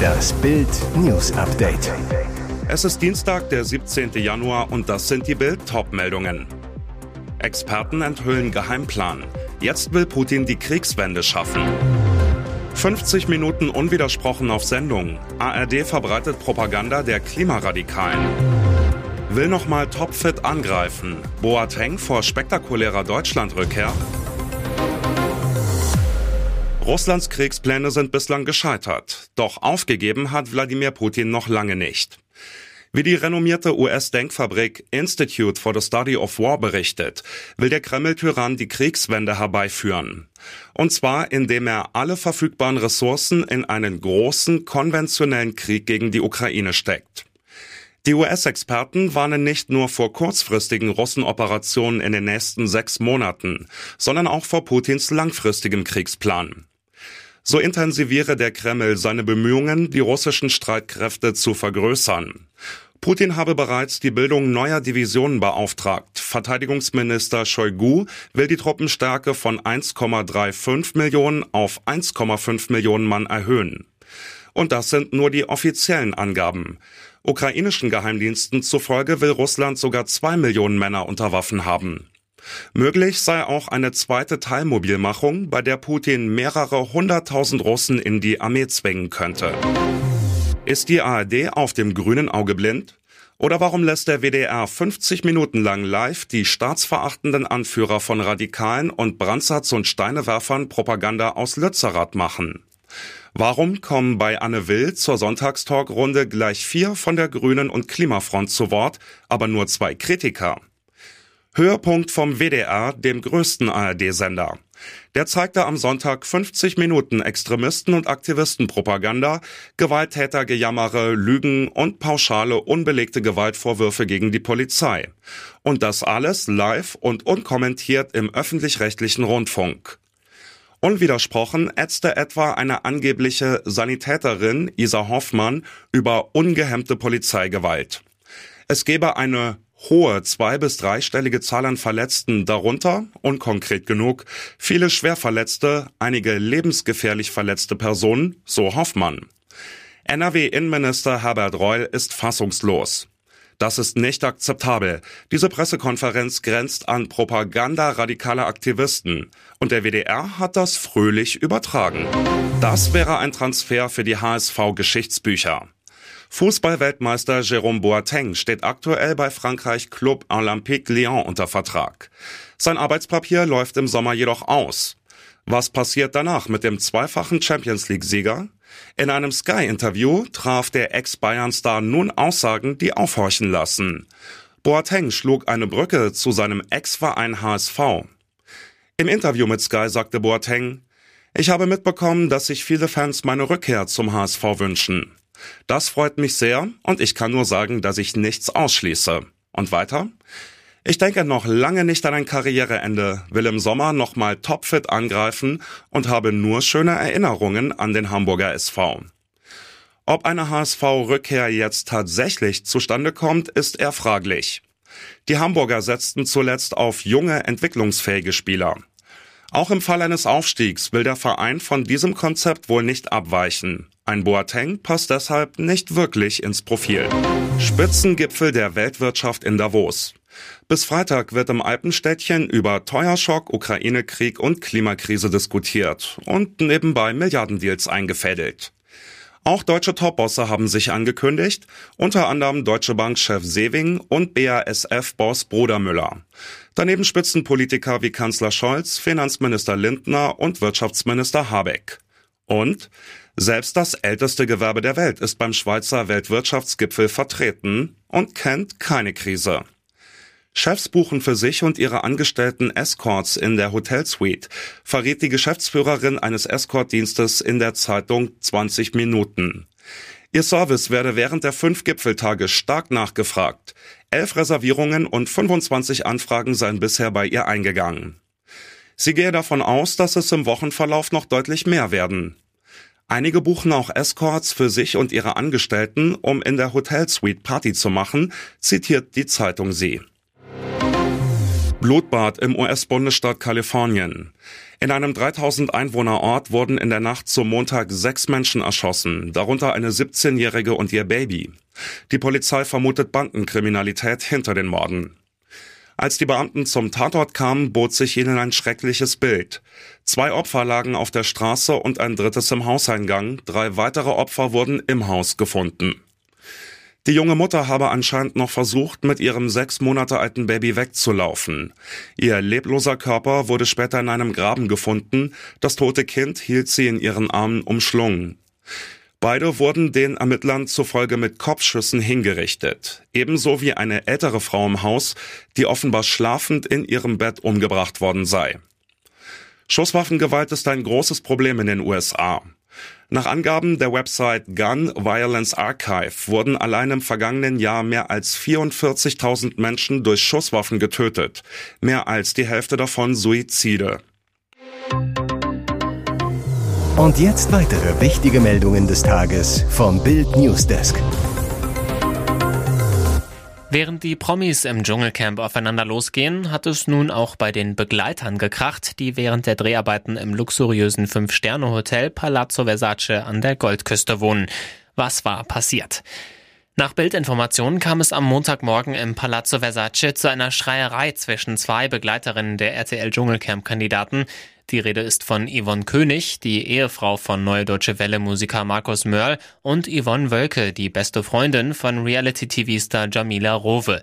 Das Bild News Update. Es ist Dienstag, der 17. Januar und das sind die Bild Topmeldungen. Experten enthüllen Geheimplan. Jetzt will Putin die Kriegswende schaffen. 50 Minuten unwidersprochen auf Sendung. ARD verbreitet Propaganda der Klimaradikalen. Will nochmal topfit angreifen. Boateng vor spektakulärer Deutschlandrückkehr. Russlands Kriegspläne sind bislang gescheitert. Doch aufgegeben hat Wladimir Putin noch lange nicht. Wie die renommierte US-Denkfabrik Institute for the Study of War berichtet, will der Kreml-Tyrann die Kriegswende herbeiführen. Und zwar, indem er alle verfügbaren Ressourcen in einen großen, konventionellen Krieg gegen die Ukraine steckt. Die US-Experten warnen nicht nur vor kurzfristigen Russenoperationen in den nächsten sechs Monaten, sondern auch vor Putins langfristigem Kriegsplan. So intensiviere der Kreml seine Bemühungen, die russischen Streitkräfte zu vergrößern. Putin habe bereits die Bildung neuer Divisionen beauftragt. Verteidigungsminister Shoigu will die Truppenstärke von 1,35 Millionen auf 1,5 Millionen Mann erhöhen. Und das sind nur die offiziellen Angaben. Ukrainischen Geheimdiensten zufolge will Russland sogar zwei Millionen Männer unter Waffen haben. Möglich sei auch eine zweite Teilmobilmachung, bei der Putin mehrere hunderttausend Russen in die Armee zwingen könnte. Ist die ARD auf dem grünen Auge blind? Oder warum lässt der WDR 50 Minuten lang live die staatsverachtenden Anführer von Radikalen und Brandsatz- und Steinewerfern Propaganda aus Lützerath machen? Warum kommen bei Anne Will zur Sonntagstalkrunde gleich vier von der Grünen und Klimafront zu Wort, aber nur zwei Kritiker? Höhepunkt vom WDR, dem größten ARD-Sender. Der zeigte am Sonntag 50 Minuten Extremisten- und Aktivistenpropaganda, Gewalttätergejammere, Lügen und pauschale unbelegte Gewaltvorwürfe gegen die Polizei. Und das alles live und unkommentiert im öffentlich-rechtlichen Rundfunk. Unwidersprochen ätzte etwa eine angebliche Sanitäterin, Isa Hoffmann, über ungehemmte Polizeigewalt. Es gebe eine hohe zwei- bis dreistellige Zahl an Verletzten, darunter, unkonkret genug, viele Schwerverletzte, einige lebensgefährlich verletzte Personen, so Hoffmann. NRW-Innenminister Herbert Reul ist fassungslos. Das ist nicht akzeptabel. Diese Pressekonferenz grenzt an Propaganda radikaler Aktivisten. Und der WDR hat das fröhlich übertragen. Das wäre ein Transfer für die HSV-Geschichtsbücher. Fußballweltmeister Jérôme Boateng steht aktuell bei Frankreich Club Olympique Lyon unter Vertrag. Sein Arbeitspapier läuft im Sommer jedoch aus. Was passiert danach mit dem zweifachen Champions League-Sieger? In einem Sky-Interview traf der Ex-Bayern-Star nun Aussagen, die aufhorchen lassen. Boateng schlug eine Brücke zu seinem Ex-Verein HSV. Im Interview mit Sky sagte Boateng, ich habe mitbekommen, dass sich viele Fans meine Rückkehr zum HSV wünschen. Das freut mich sehr und ich kann nur sagen, dass ich nichts ausschließe. Und weiter? Ich denke noch lange nicht an ein Karriereende, will im Sommer nochmal topfit angreifen und habe nur schöne Erinnerungen an den Hamburger SV. Ob eine HSV-Rückkehr jetzt tatsächlich zustande kommt, ist eher fraglich. Die Hamburger setzten zuletzt auf junge, entwicklungsfähige Spieler. Auch im Fall eines Aufstiegs will der Verein von diesem Konzept wohl nicht abweichen. Ein Boateng passt deshalb nicht wirklich ins Profil. Spitzengipfel der Weltwirtschaft in Davos. Bis Freitag wird im Alpenstädtchen über Teuerschock, Ukraine-Krieg und Klimakrise diskutiert und nebenbei Milliardendeals eingefädelt. Auch deutsche Topbosse haben sich angekündigt, unter anderem Deutsche Bank-Chef Sewing und BASF-Boss Brodermüller. Daneben Spitzenpolitiker wie Kanzler Scholz, Finanzminister Lindner und Wirtschaftsminister Habeck. Und selbst das älteste Gewerbe der Welt ist beim Schweizer Weltwirtschaftsgipfel vertreten und kennt keine Krise. Chefs buchen für sich und ihre Angestellten Escorts in der Hotelsuite, verriet die Geschäftsführerin eines Escortdienstes in der Zeitung 20 Minuten. Ihr Service werde während der fünf Gipfeltage stark nachgefragt. Elf Reservierungen und 25 Anfragen seien bisher bei ihr eingegangen. Sie gehe davon aus, dass es im Wochenverlauf noch deutlich mehr werden. Einige buchen auch Escorts für sich und ihre Angestellten, um in der Hotelsuite Party zu machen, zitiert die Zeitung sie. Blutbad im US-Bundesstaat Kalifornien. In einem 3000 Einwohner Ort wurden in der Nacht zum Montag sechs Menschen erschossen, darunter eine 17-Jährige und ihr Baby. Die Polizei vermutet Bandenkriminalität hinter den Morden. Als die Beamten zum Tatort kamen, bot sich ihnen ein schreckliches Bild. Zwei Opfer lagen auf der Straße und ein drittes im Hauseingang. Drei weitere Opfer wurden im Haus gefunden. Die junge Mutter habe anscheinend noch versucht, mit ihrem sechs Monate alten Baby wegzulaufen. Ihr lebloser Körper wurde später in einem Graben gefunden. Das tote Kind hielt sie in ihren Armen umschlungen. Beide wurden den Ermittlern zufolge mit Kopfschüssen hingerichtet, ebenso wie eine ältere Frau im Haus, die offenbar schlafend in ihrem Bett umgebracht worden sei. Schusswaffengewalt ist ein großes Problem in den USA. Nach Angaben der Website Gun Violence Archive wurden allein im vergangenen Jahr mehr als 44.000 Menschen durch Schusswaffen getötet, mehr als die Hälfte davon Suizide. Und jetzt weitere wichtige Meldungen des Tages vom Bild Newsdesk. Während die Promis im Dschungelcamp aufeinander losgehen, hat es nun auch bei den Begleitern gekracht, die während der Dreharbeiten im luxuriösen Fünf-Sterne-Hotel Palazzo Versace an der Goldküste wohnen. Was war passiert? Nach Bildinformationen kam es am Montagmorgen im Palazzo Versace zu einer Schreierei zwischen zwei Begleiterinnen der RTL Dschungelcamp-Kandidaten. Die Rede ist von Yvonne König, die Ehefrau von Neue Deutsche Welle-Musiker Markus Mörl und Yvonne Wölke, die beste Freundin von Reality-TV-Star Jamila Rowe.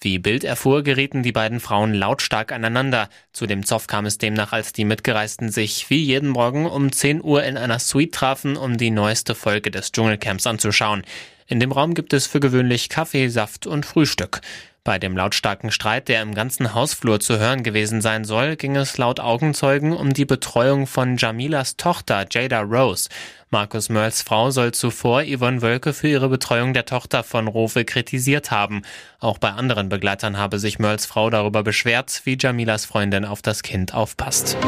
Wie Bild erfuhr, gerieten die beiden Frauen lautstark aneinander. Zu dem Zoff kam es demnach, als die Mitgereisten sich wie jeden Morgen um 10 Uhr in einer Suite trafen, um die neueste Folge des Dschungelcamps anzuschauen. In dem Raum gibt es für gewöhnlich Kaffee, Saft und Frühstück. Bei dem lautstarken Streit, der im ganzen Hausflur zu hören gewesen sein soll, ging es laut Augenzeugen um die Betreuung von Jamilas Tochter Jada Rose. Markus Mörls Frau soll zuvor Yvonne Wölke für ihre Betreuung der Tochter von Rowe kritisiert haben. Auch bei anderen Begleitern habe sich Mörls Frau darüber beschwert, wie Jamilas Freundin auf das Kind aufpasst.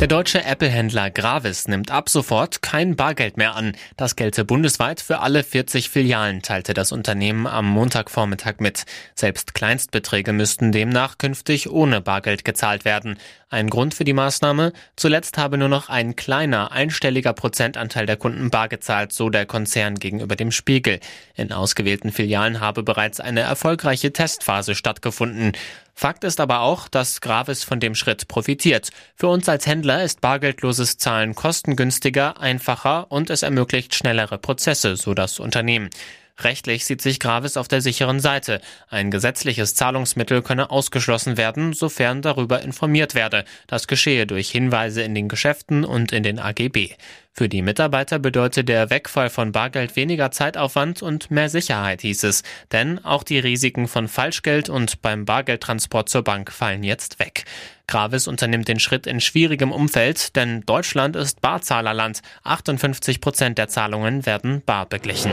Der deutsche Apple-Händler Gravis nimmt ab sofort kein Bargeld mehr an. Das gelte bundesweit für alle 40 Filialen, teilte das Unternehmen am Montagvormittag mit. Selbst Kleinstbeträge müssten demnach künftig ohne Bargeld gezahlt werden. Ein Grund für die Maßnahme? Zuletzt habe nur noch ein kleiner, einstelliger Prozentanteil der Kunden bar gezahlt, so der Konzern gegenüber dem Spiegel. In ausgewählten Filialen habe bereits eine erfolgreiche Testphase stattgefunden. Fakt ist aber auch, dass Gravis von dem Schritt profitiert. Für uns als Händler ist bargeldloses Zahlen kostengünstiger, einfacher und es ermöglicht schnellere Prozesse, so das Unternehmen. Rechtlich sieht sich Gravis auf der sicheren Seite. Ein gesetzliches Zahlungsmittel könne ausgeschlossen werden, sofern darüber informiert werde. Das geschehe durch Hinweise in den Geschäften und in den AGB. Für die Mitarbeiter bedeutet der Wegfall von Bargeld weniger Zeitaufwand und mehr Sicherheit, hieß es. Denn auch die Risiken von Falschgeld und beim Bargeldtransport zur Bank fallen jetzt weg. Gravis unternimmt den Schritt in schwierigem Umfeld, denn Deutschland ist Barzahlerland. 58 Prozent der Zahlungen werden bar beglichen.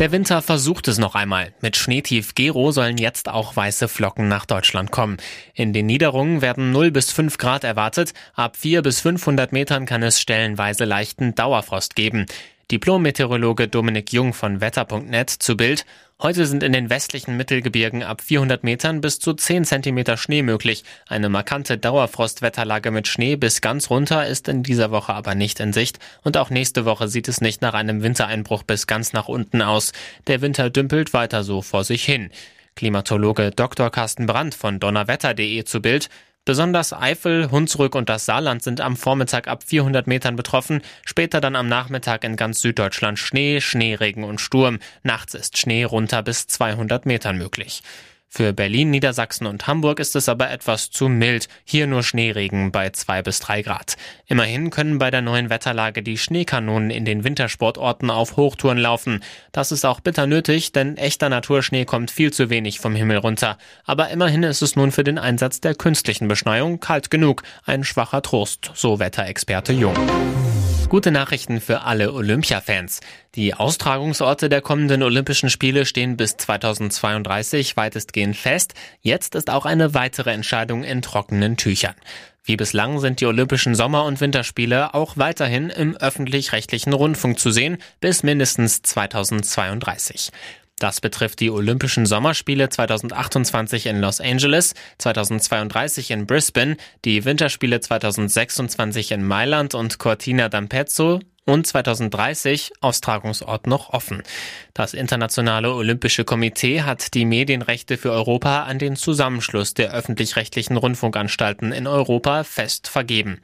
Der Winter versucht es noch einmal. Mit Schneetief Gero sollen jetzt auch weiße Flocken nach Deutschland kommen. In den Niederungen werden 0 bis 5 Grad erwartet. Ab 4 bis 500 Metern kann es stellenweise leichten Dauerfrost geben. Diplom-Meteorologe Dominik Jung von Wetter.net zu Bild. Heute sind in den westlichen Mittelgebirgen ab 400 Metern bis zu 10 Zentimeter Schnee möglich. Eine markante Dauerfrostwetterlage mit Schnee bis ganz runter ist in dieser Woche aber nicht in Sicht. Und auch nächste Woche sieht es nicht nach einem Wintereinbruch bis ganz nach unten aus. Der Winter dümpelt weiter so vor sich hin. Klimatologe Dr. Carsten Brandt von donnerwetter.de zu Bild. Besonders Eifel, Hunsrück und das Saarland sind am Vormittag ab 400 Metern betroffen, später dann am Nachmittag in ganz Süddeutschland Schnee, Schneeregen und Sturm. Nachts ist Schnee runter bis 200 Metern möglich. Für Berlin, Niedersachsen und Hamburg ist es aber etwas zu mild. Hier nur Schneeregen bei zwei bis drei Grad. Immerhin können bei der neuen Wetterlage die Schneekanonen in den Wintersportorten auf Hochtouren laufen. Das ist auch bitter nötig, denn echter Naturschnee kommt viel zu wenig vom Himmel runter. Aber immerhin ist es nun für den Einsatz der künstlichen Beschneiung kalt genug. Ein schwacher Trost, so Wetterexperte Jung. Gute Nachrichten für alle Olympia-Fans. Die Austragungsorte der kommenden Olympischen Spiele stehen bis 2032 weitestgehend fest. Jetzt ist auch eine weitere Entscheidung in trockenen Tüchern. Wie bislang sind die Olympischen Sommer- und Winterspiele auch weiterhin im öffentlich-rechtlichen Rundfunk zu sehen, bis mindestens 2032. Das betrifft die Olympischen Sommerspiele 2028 in Los Angeles, 2032 in Brisbane, die Winterspiele 2026 in Mailand und Cortina d'Ampezzo und 2030 Austragungsort noch offen. Das Internationale Olympische Komitee hat die Medienrechte für Europa an den Zusammenschluss der öffentlich-rechtlichen Rundfunkanstalten in Europa fest vergeben.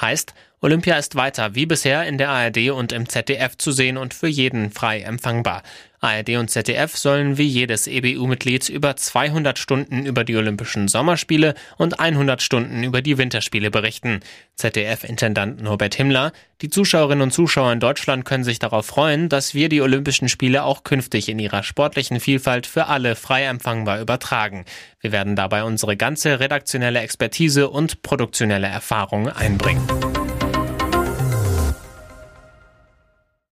Heißt, Olympia ist weiter wie bisher in der ARD und im ZDF zu sehen und für jeden frei empfangbar. ARD und ZDF sollen wie jedes EBU-Mitglied über 200 Stunden über die Olympischen Sommerspiele und 100 Stunden über die Winterspiele berichten. ZDF-Intendant Norbert Himmler, die Zuschauerinnen und Zuschauer in Deutschland können sich darauf freuen, dass wir die Olympischen Spiele auch künftig in ihrer sportlichen Vielfalt für alle frei empfangbar übertragen. Wir werden dabei unsere ganze redaktionelle Expertise und produktionelle Erfahrung einbringen.